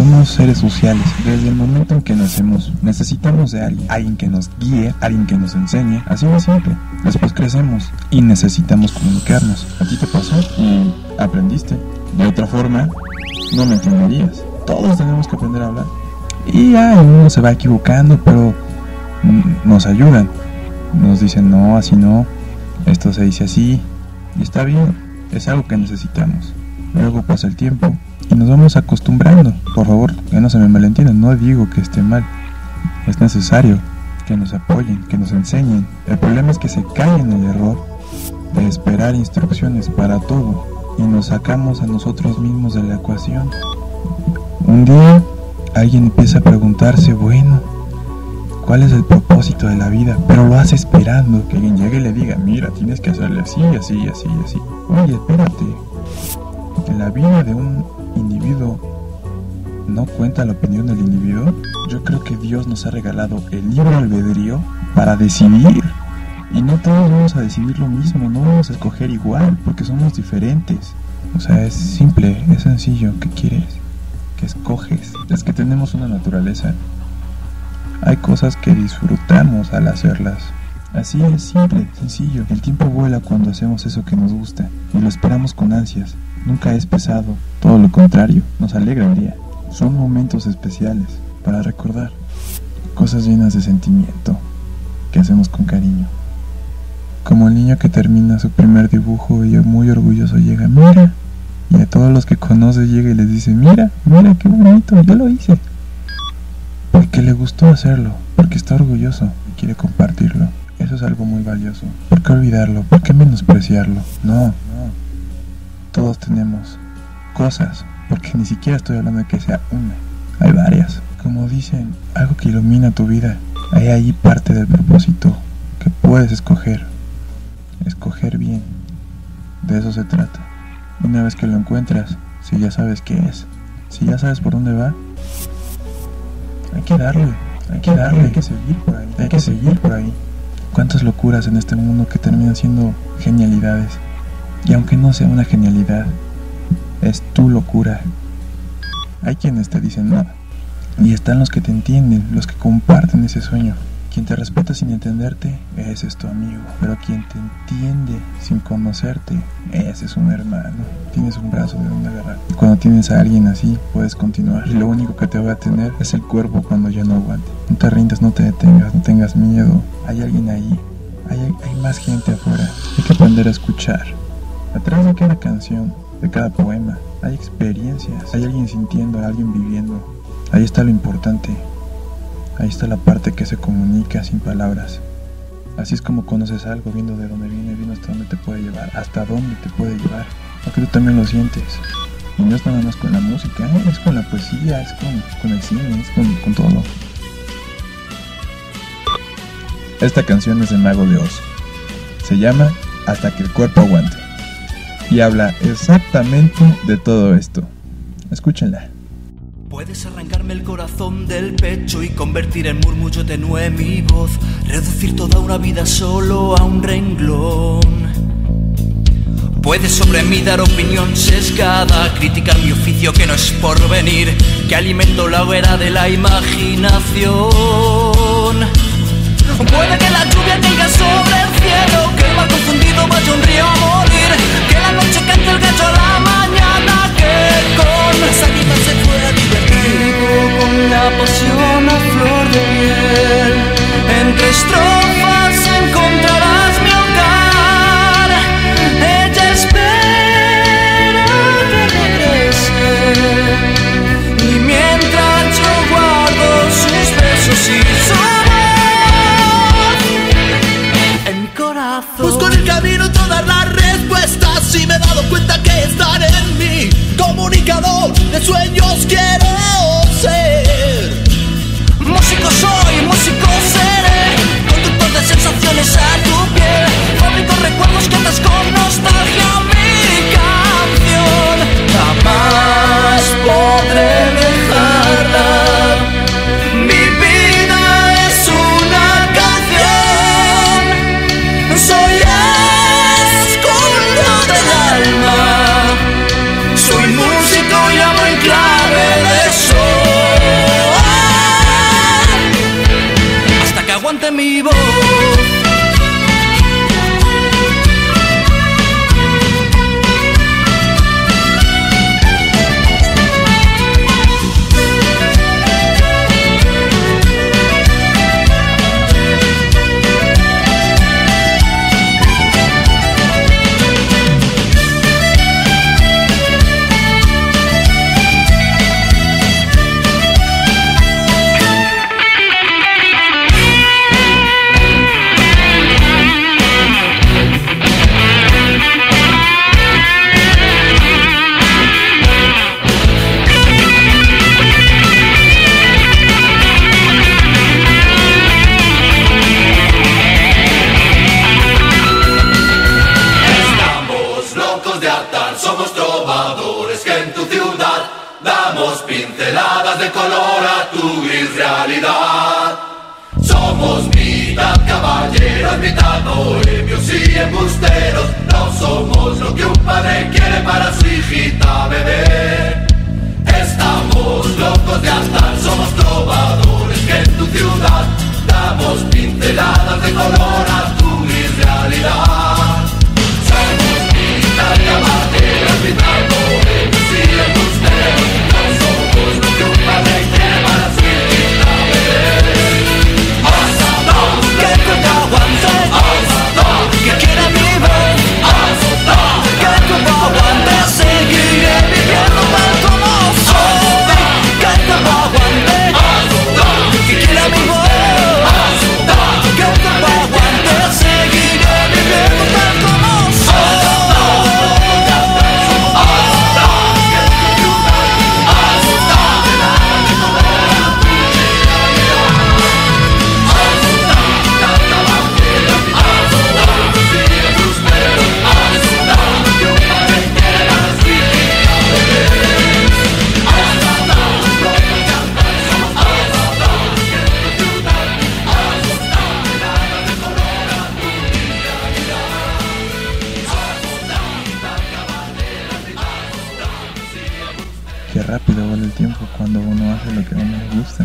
Somos seres sociales. Desde el momento en que nacemos, necesitamos de alguien. Alguien que nos guíe, alguien que nos enseñe. Así de simple. Después crecemos y necesitamos comunicarnos. ¿A ti te pasó? Y aprendiste. De otra forma, no me entenderías. Todos tenemos que aprender a hablar. Y ya uno se va equivocando, pero mm, nos ayudan. Nos dicen, no, así no. Esto se dice así. Y está bien. Es algo que necesitamos. Luego pasa el tiempo y nos vamos acostumbrando. Por favor, que no se me malentiendan, no digo que esté mal. Es necesario que nos apoyen, que nos enseñen. El problema es que se cae en el error de esperar instrucciones para todo y nos sacamos a nosotros mismos de la ecuación. Un día alguien empieza a preguntarse, bueno, ¿cuál es el propósito de la vida? Pero lo hace esperando que alguien llegue y le diga, mira, tienes que hacerle así, así, así, así. Oye, espérate. La vida de un no cuenta la opinión del individuo, yo creo que Dios nos ha regalado el libre albedrío para decidir. Y no todos vamos a decidir lo mismo, no vamos a escoger igual, porque somos diferentes. O sea, es simple, es sencillo. ¿Qué quieres? ¿Qué escoges? Es que tenemos una naturaleza. Hay cosas que disfrutamos al hacerlas. Así es, simple, sencillo. El tiempo vuela cuando hacemos eso que nos gusta y lo esperamos con ansias. Nunca es pesado, todo lo contrario, nos alegra el. Son momentos especiales para recordar cosas llenas de sentimiento que hacemos con cariño. Como el niño que termina su primer dibujo y muy orgulloso llega, mira, y a todos los que conoce llega y les dice, mira, mira qué bonito, yo lo hice. Porque le gustó hacerlo, porque está orgulloso y quiere compartirlo. Eso es algo muy valioso. ¿Por qué olvidarlo? ¿Por qué menospreciarlo? No, no. Todos tenemos cosas, porque ni siquiera estoy hablando de que sea una. Hay varias. Como dicen, algo que ilumina tu vida. Hay ahí parte del propósito que puedes escoger. Escoger bien. De eso se trata. Una vez que lo encuentras, si ya sabes qué es, si ya sabes por dónde va, hay que darle, hay que darle, hay que seguir por ahí, hay que seguir por ahí. Cuántas locuras en este mundo que terminan siendo genialidades. Y aunque no sea una genialidad, es tu locura. Hay quienes te dicen nada. Y están los que te entienden, los que comparten ese sueño. Quien te respeta sin entenderte, ese es tu amigo. Pero quien te entiende sin conocerte, ese es un hermano. Tienes un brazo de donde agarrar. Cuando tienes a alguien así, puedes continuar. Y lo único que te va a tener es el cuerpo cuando ya no aguante. No te rindas, no te detengas, no tengas miedo. Hay alguien ahí. Hay, hay más gente afuera. Hay que aprender a escuchar. Atrás de cada canción, de cada poema, hay experiencias. Hay alguien sintiendo, alguien viviendo. Ahí está lo importante. Ahí está la parte que se comunica sin palabras. Así es como conoces algo, viendo de dónde viene, viendo hasta dónde te puede llevar, hasta dónde te puede llevar. Porque tú también lo sientes. Y no es nada más con la música, ¿eh? es con la poesía, es con, con el cine, es con, con todo. Esta canción es de Mago de Oz. Se llama Hasta que el cuerpo aguante. Y habla exactamente de todo esto. Escúchenla. Puedes arrancarme el corazón del pecho y convertir en murmullo tenue mi voz, reducir toda una vida solo a un renglón. Puedes sobre mí dar opinión sesgada, criticar mi oficio que no es por venir, que alimento la hoguera de la imaginación. Puede que vivo. Pinceladas de color a tu gris realidad. Somos mitad caballeros, mitad bohemios y embusteros. No somos lo que un padre quiere para su hijita bebé. Rápido vuela el tiempo cuando uno hace lo que a uno le gusta.